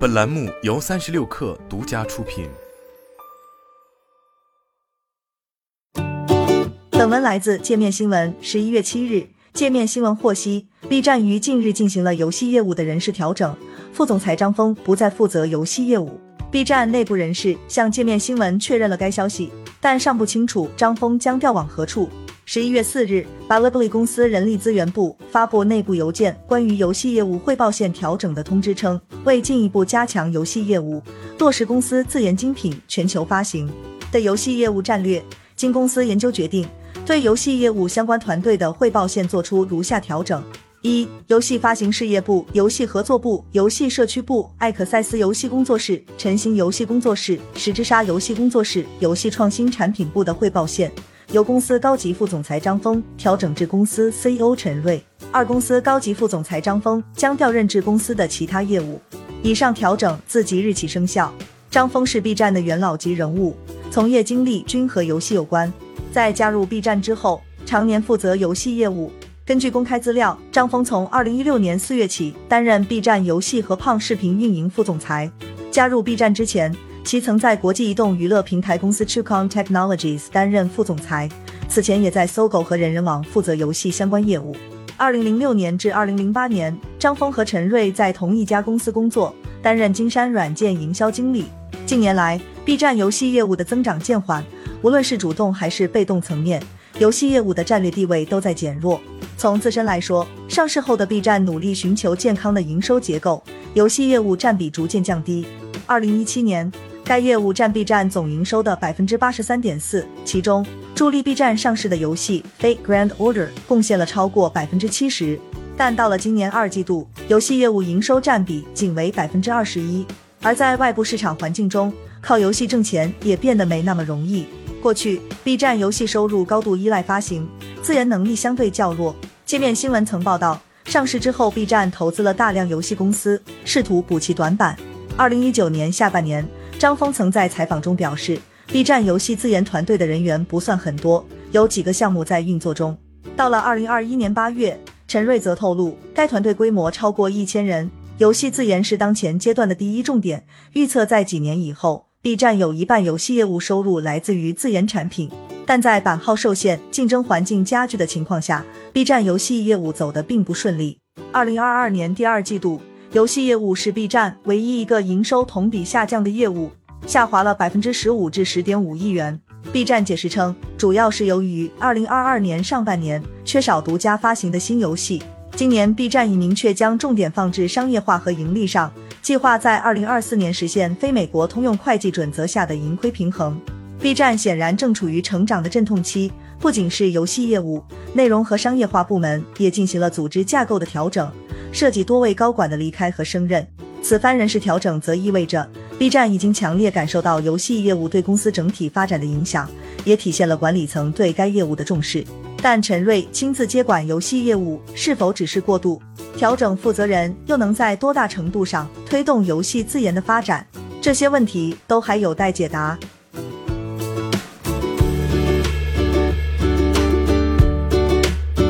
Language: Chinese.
本栏目由三十六氪独家出品。本文来自界面新闻。十一月七日，界面新闻获悉，B 站于近日进行了游戏业务的人事调整，副总裁张峰不再负责游戏业务。B 站内部人士向界面新闻确认了该消息，但尚不清楚张峰将调往何处。十一月四日，Bilibili 公司人力资源部发布内部邮件，关于游戏业务汇报线调整的通知称，为进一步加强游戏业务，落实公司自研精品全球发行的游戏业务战略，经公司研究决定，对游戏业务相关团队的汇报线做出如下调整：一、游戏发行事业部、游戏合作部、游戏社区部、艾克赛斯游戏工作室、晨星游戏工作室、十之沙游戏工作室、游戏创新产品部的汇报线。由公司高级副总裁张峰调整至公司 CEO 陈瑞，二公司高级副总裁张峰将调任至公司的其他业务。以上调整自即日起生效。张峰是 B 站的元老级人物，从业经历均和游戏有关。在加入 B 站之后，常年负责游戏业务。根据公开资料，张峰从二零一六年四月起担任 B 站游戏和胖视频运营副总裁。加入 B 站之前。其曾在国际移动娱乐平台公司 Truecom Technologies 担任副总裁，此前也在搜狗和人人网负责游戏相关业务。二零零六年至二零零八年，张峰和陈瑞在同一家公司工作，担任金山软件营销经理。近年来，B 站游戏业务的增长渐缓，无论是主动还是被动层面，游戏业务的战略地位都在减弱。从自身来说，上市后的 B 站努力寻求健康的营收结构，游戏业务占比逐渐降低。二零一七年。该业务占 B 站总营收的百分之八十三点四，其中助力 B 站上市的游戏《Fate Grand Order》贡献了超过百分之七十。但到了今年二季度，游戏业务营收占比仅为百分之二十一。而在外部市场环境中，靠游戏挣钱也变得没那么容易。过去，B 站游戏收入高度依赖发行，自研能力相对较弱。界面新闻曾报道，上市之后，B 站投资了大量游戏公司，试图补齐短板。二零一九年下半年。张峰曾在采访中表示，B 站游戏自研团队的人员不算很多，有几个项目在运作中。到了二零二一年八月，陈瑞则透露，该团队规模超过一千人，游戏自研是当前阶段的第一重点。预测在几年以后，B 站有一半游戏业务收入来自于自研产品。但在版号受限、竞争环境加剧的情况下，B 站游戏业务走得并不顺利。二零二二年第二季度。游戏业务是 B 站唯一一个营收同比下降的业务，下滑了百分之十五至十点五亿元。B 站解释称，主要是由于二零二二年上半年缺少独家发行的新游戏，今年 B 站已明确将重点放置商业化和盈利上，计划在二零二四年实现非美国通用会计准则下的盈亏平衡。B 站显然正处于成长的阵痛期，不仅是游戏业务，内容和商业化部门也进行了组织架构的调整。涉及多位高管的离开和升任，此番人事调整则意味着 B 站已经强烈感受到游戏业务对公司整体发展的影响，也体现了管理层对该业务的重视。但陈瑞亲自接管游戏业务是否只是过渡？调整负责人又能在多大程度上推动游戏自研的发展？这些问题都还有待解答。